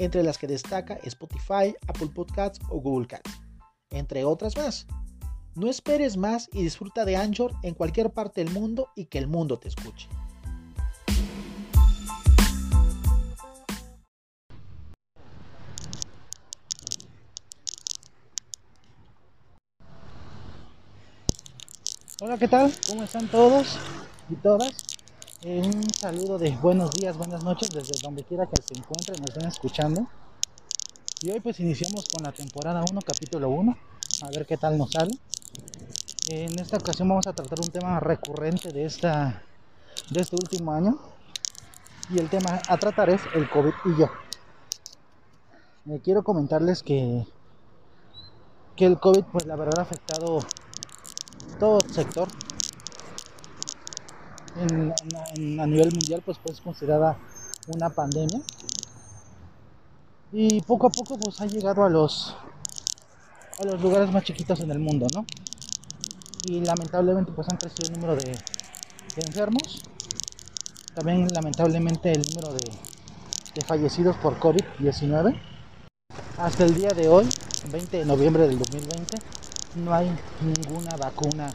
entre las que destaca Spotify, Apple Podcasts o Google Cats, entre otras más. No esperes más y disfruta de Anchor en cualquier parte del mundo y que el mundo te escuche. Hola, ¿qué tal? ¿Cómo están todos y todas? Un saludo de buenos días, buenas noches desde donde quiera que se encuentren, nos estén escuchando. Y hoy pues iniciamos con la temporada 1, capítulo 1, a ver qué tal nos sale. En esta ocasión vamos a tratar un tema recurrente de, esta, de este último año. Y el tema a tratar es el COVID y yo. Eh, quiero comentarles que, que el COVID pues la verdad ha afectado todo sector en, a nivel mundial pues pues considerada una pandemia. Y poco a poco pues ha llegado a los a los lugares más chiquitos en el mundo no y lamentablemente pues han crecido el número de, de enfermos. También lamentablemente el número de, de fallecidos por COVID-19 hasta el día de hoy 20 de noviembre del 2020 no hay ninguna vacuna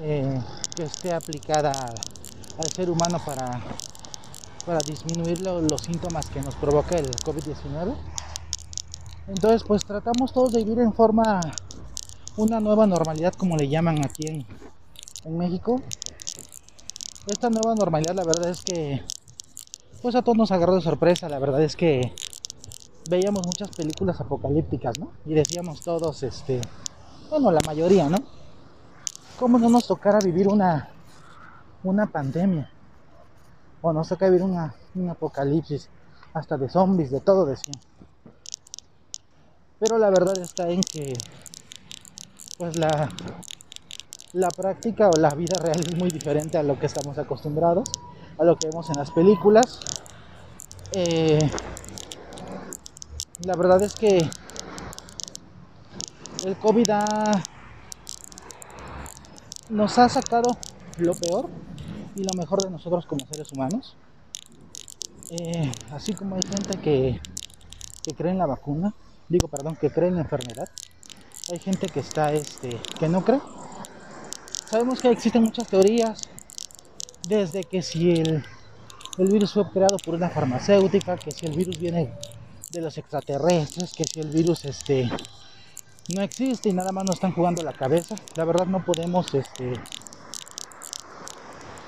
eh, que esté aplicada al ser humano para, para disminuir los síntomas que nos provoca el COVID-19. Entonces, pues tratamos todos de vivir en forma, una nueva normalidad, como le llaman aquí en, en México. Esta nueva normalidad, la verdad es que, pues a todos nos agarró de sorpresa. La verdad es que veíamos muchas películas apocalípticas, ¿no? Y decíamos todos, este, bueno, la mayoría, ¿no? ¿Cómo no nos tocara vivir una, una pandemia? O nos toca vivir una, un apocalipsis, hasta de zombies, de todo decían. Pero la verdad está en que, pues la, la práctica o la vida real es muy diferente a lo que estamos acostumbrados, a lo que vemos en las películas. Eh, la verdad es que el COVID ha, nos ha sacado lo peor y lo mejor de nosotros como seres humanos. Eh, así como hay gente que, que cree en la vacuna, digo perdón, que cree en la enfermedad, hay gente que está este, que no cree. Sabemos que existen muchas teorías, desde que si el, el virus fue creado por una farmacéutica, que si el virus viene de los extraterrestres, que si el virus este no existe y nada más nos están jugando la cabeza. La verdad no podemos este,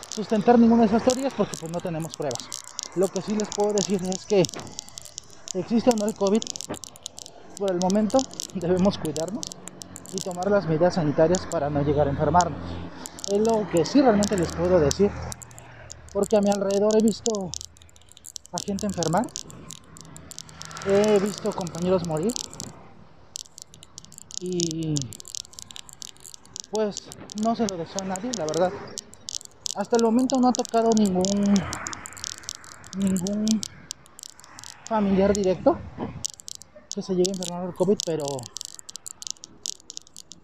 sustentar ninguna de esas teorías porque pues no tenemos pruebas. Lo que sí les puedo decir es que existe o no el COVID, por el momento debemos cuidarnos y tomar las medidas sanitarias para no llegar a enfermarnos. Es lo que sí realmente les puedo decir, porque a mi alrededor he visto a gente enfermar, he visto compañeros morir y pues no se lo deseo a nadie, la verdad. Hasta el momento no ha tocado ningún ningún familiar directo que se llegue a enfermar del COVID, pero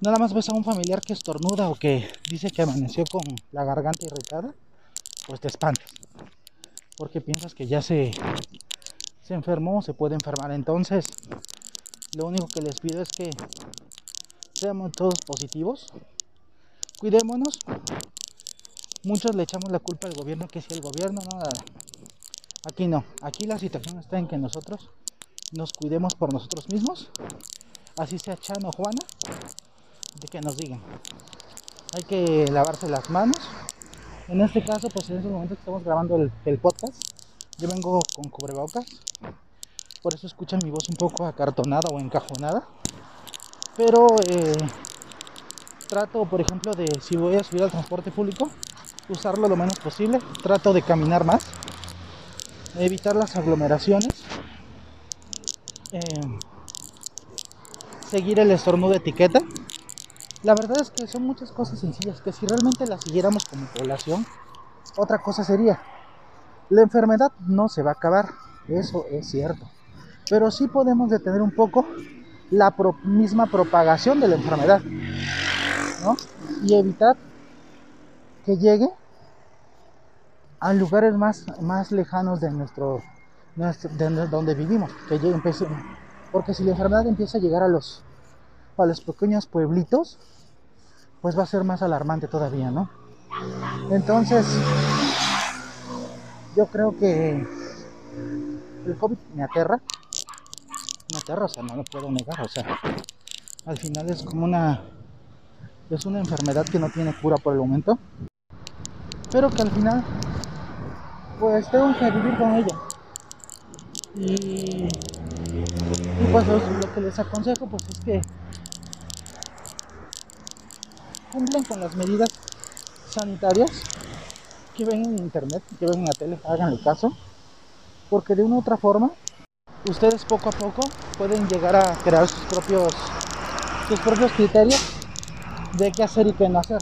nada más ves a un familiar que estornuda o que dice que amaneció con la garganta irritada, pues te espantas. Porque piensas que ya se, se enfermó, se puede enfermar. Entonces, lo único que les pido es que seamos todos positivos, cuidémonos. Muchos le echamos la culpa al gobierno, que si el gobierno no, aquí no, aquí la situación está en que nosotros nos cuidemos por nosotros mismos, así sea Chano o Juana, de que nos digan. Hay que lavarse las manos. En este caso, pues en estos momentos estamos grabando el podcast, yo vengo con cubrebocas, por eso escuchan mi voz un poco acartonada o encajonada pero eh, trato, por ejemplo, de si voy a subir al transporte público, usarlo lo menos posible, trato de caminar más, evitar las aglomeraciones. Eh, seguir el estornudo de etiqueta. La verdad es que son muchas cosas sencillas que si realmente las siguiéramos como población, otra cosa sería, la enfermedad no se va a acabar, eso es cierto, pero sí podemos detener un poco la misma propagación de la enfermedad, ¿no? Y evitar que llegue a lugares más, más lejanos de nuestro, de donde vivimos, que llegue, porque si la enfermedad empieza a llegar a los a los pequeños pueblitos, pues va a ser más alarmante todavía, ¿no? Entonces, yo creo que el COVID me aterra, sea, no lo puedo negar, o sea, al final es como una, es una enfermedad que no tiene cura por el momento, pero que al final, pues tengo que vivir con ella. Y, y pues lo que les aconsejo, pues es que cumplan con las medidas sanitarias que ven en internet, que ven en la tele, háganle caso, porque de una u otra forma, ustedes poco a poco pueden llegar a crear sus propios, sus propios criterios de qué hacer y qué no hacer.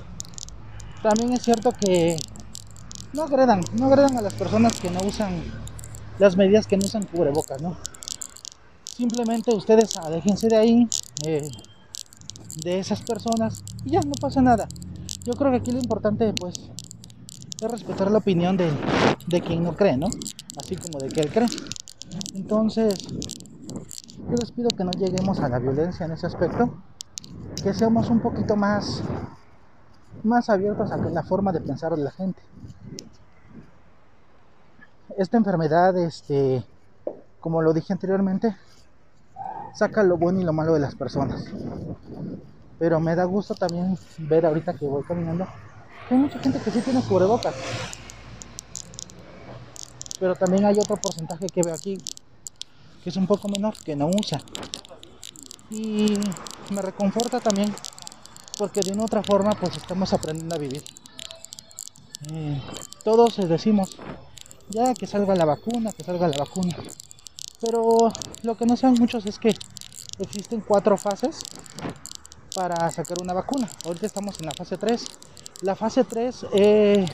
También es cierto que no agredan, no agredan a las personas que no usan las medidas que no usan cubrebocas, ¿no? Simplemente ustedes aléjense de ahí, eh, de esas personas y ya no pasa nada. Yo creo que aquí lo importante pues es respetar la opinión de, de quien no cree, ¿no? Así como de que él cree. Entonces, yo les pido que no lleguemos a la violencia en ese aspecto, que seamos un poquito más, más abiertos a la forma de pensar de la gente. Esta enfermedad, este, como lo dije anteriormente, saca lo bueno y lo malo de las personas. Pero me da gusto también ver ahorita que voy caminando que hay mucha gente que sí tiene cubrebocas. Pero también hay otro porcentaje que veo aquí que es un poco menor que no usa. Y me reconforta también porque de una otra forma pues estamos aprendiendo a vivir. Eh, todos decimos ya que salga la vacuna, que salga la vacuna. Pero lo que no saben muchos es que existen cuatro fases para sacar una vacuna. Ahorita estamos en la fase 3. La fase 3 eh,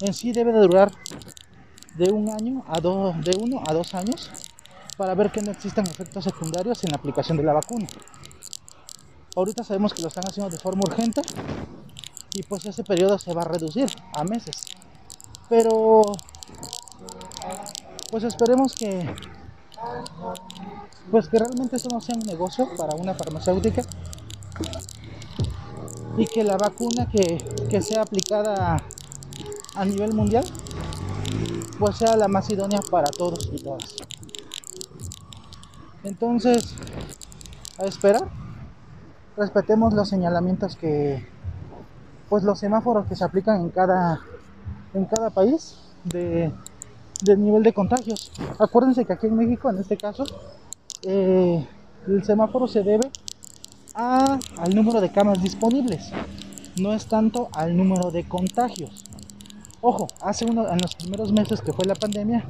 en sí debe de durar de un año a dos, de uno a dos años para ver que no existan efectos secundarios en la aplicación de la vacuna. Ahorita sabemos que lo están haciendo de forma urgente y pues ese periodo se va a reducir a meses. Pero pues esperemos que pues que realmente eso no sea un negocio para una farmacéutica y que la vacuna que, sea aplicada a nivel mundial pues sea la más idónea para todos y todas. Entonces, a esperar, respetemos los señalamientos que, pues los semáforos que se aplican en cada, en cada país de, nivel de contagios. Acuérdense que aquí en México, en este caso, eh, el semáforo se debe al número de camas disponibles, no es tanto al número de contagios. Ojo, hace uno, en los primeros meses que fue la pandemia,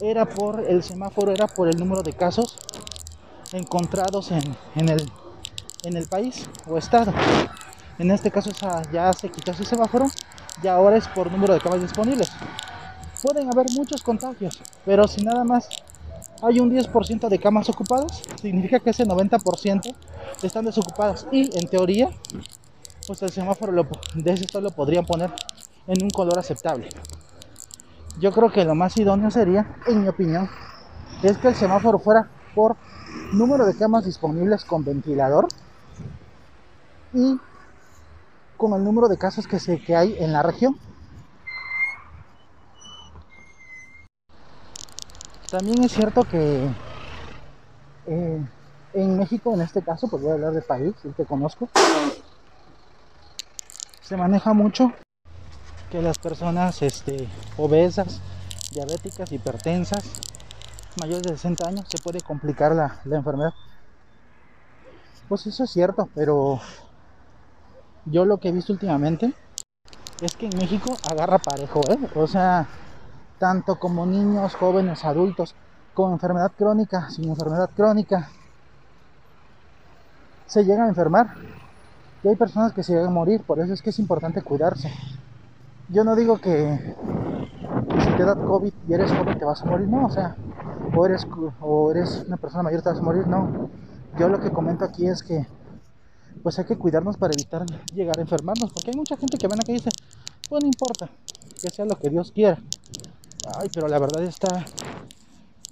era por el semáforo, era por el número de casos encontrados en, el, en el país o estado. En este caso ya se quitó ese semáforo y ahora es por número de camas disponibles. Pueden haber muchos contagios, pero si nada más hay un 10% de camas ocupadas, significa que ese 90% están desocupadas y en teoría pues el semáforo de ese estado lo podrían poner en un color aceptable. Yo creo que lo más idóneo sería, en mi opinión, es que el semáforo fuera por número de camas disponibles con ventilador y con el número de casos que, se, que hay en la región. También es cierto que eh, en México, en este caso, pues voy a hablar de país, el que conozco, se maneja mucho que las personas este, obesas, diabéticas, hipertensas, mayores de 60 años, se puede complicar la, enfermedad. Pues eso es cierto, pero yo lo que he visto últimamente es que en México agarra parejo, ¿eh? O sea, tanto como niños, jóvenes, adultos, con enfermedad crónica, sin enfermedad crónica, se llegan a enfermar. Y hay personas que se llegan a morir, por eso es que es importante cuidarse. Yo no digo que, si te da COVID y eres joven te vas a morir, no, o sea, o eres, o eres una persona mayor te vas a morir, no. Yo lo que comento aquí es que pues hay que cuidarnos para evitar llegar a enfermarnos, porque hay mucha gente que van acá y dice, pues no importa, que sea lo que Dios quiera. Ay, pero la verdad está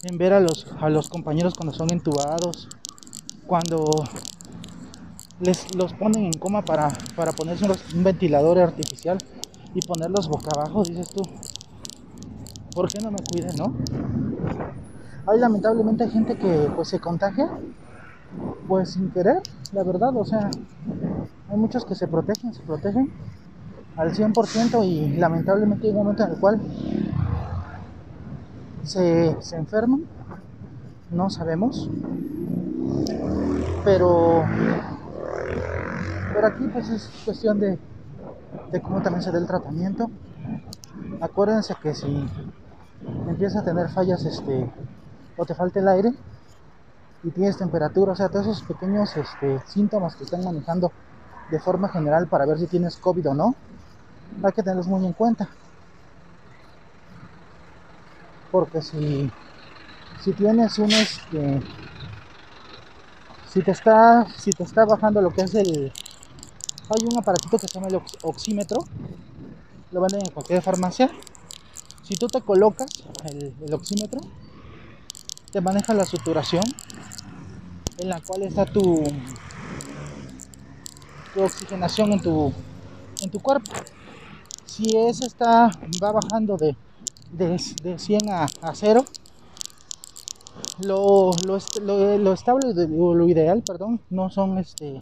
en ver a los, a los compañeros cuando son entubados, cuando les los ponen en coma para, para ponerse un, ventilador artificial y ponerlos boca abajo, dices tú, ¿por qué no me cuiden, no? Hay lamentablemente gente que pues se contagia, pues sin querer, la verdad, o sea, hay muchos que se protegen, se protegen al 100% y lamentablemente hay un momento en el cual se, se enferman, no sabemos, pero, pero aquí pues es cuestión de, de cómo también se da el tratamiento. Acuérdense que si empieza a tener fallas este, o te falta el aire y tienes temperatura, o sea, todos esos pequeños este, síntomas que están manejando de forma general para ver si tienes COVID o no, hay que tenerlos muy en cuenta. Porque si, si tienes un este, si te está, si te está bajando lo que es el, hay un aparatito que se llama el oxímetro, lo venden en cualquier farmacia. Si tú te colocas el, oxímetro, te maneja la saturación en la cual está tu, oxigenación en tu, en tu cuerpo. Si ese está, va bajando de, de, 100 a, 0, lo, lo, lo, estable, lo ideal, perdón, no son este,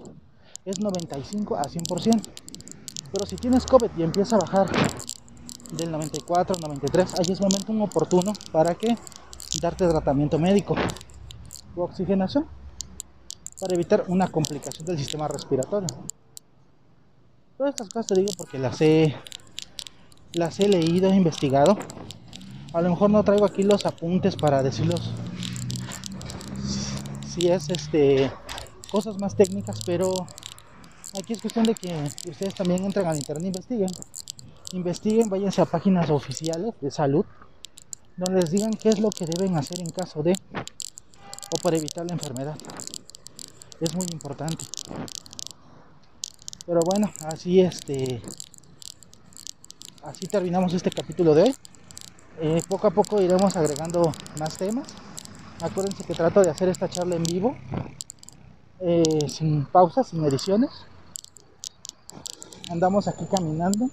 es 95 a 100%. Pero si tienes COVID y empieza a bajar del 94 93, ahí es momento oportuno para que darte tratamiento médico o oxigenación para evitar una complicación del sistema respiratorio. Todas estas cosas te digo porque las he, las he leído, he investigado. A lo mejor no traigo aquí los apuntes para decirlos si es este cosas más técnicas, pero aquí es cuestión de que ustedes también entren al internet e investiguen. Investiguen, váyanse a páginas oficiales de salud donde les digan qué es lo que deben hacer en caso de o para evitar la enfermedad. Es muy importante. Pero bueno, así este así terminamos este capítulo de hoy. Eh, poco a poco iremos agregando más temas. Acuérdense que trato de hacer esta charla en vivo, eh, sin pausas, sin ediciones. Andamos aquí caminando,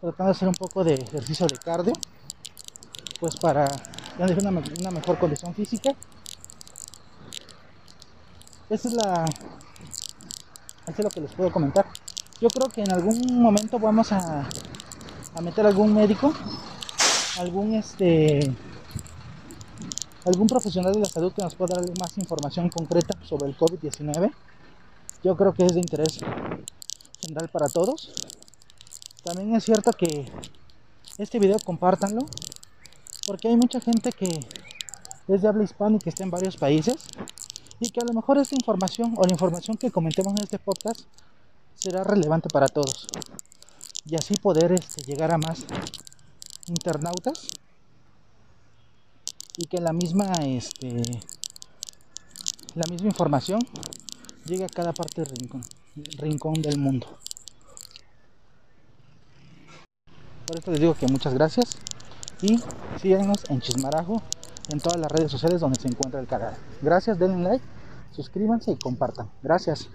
tratando de hacer un poco de ejercicio de cardio pues para tener una, mejor condición física. Esa es la. Eso es lo que les puedo comentar. Yo creo que en algún momento vamos a, a meter algún médico, algún este algún profesional de la salud que nos pueda dar más información concreta sobre el COVID-19. Yo creo que es de interés general para todos. También es cierto que este video compártanlo porque hay mucha gente que es de habla hispana y que está en varios países y que a lo mejor esta información o la información que comentemos en este podcast será relevante para todos y así poder este, llegar a más internautas y que la misma este la misma información llegue a cada parte del rincón, rincón del mundo. Por esto les digo que muchas gracias y síganos en Chismarajo en todas las redes sociales donde se encuentra el canal. Gracias, denle like, suscríbanse y compartan. Gracias.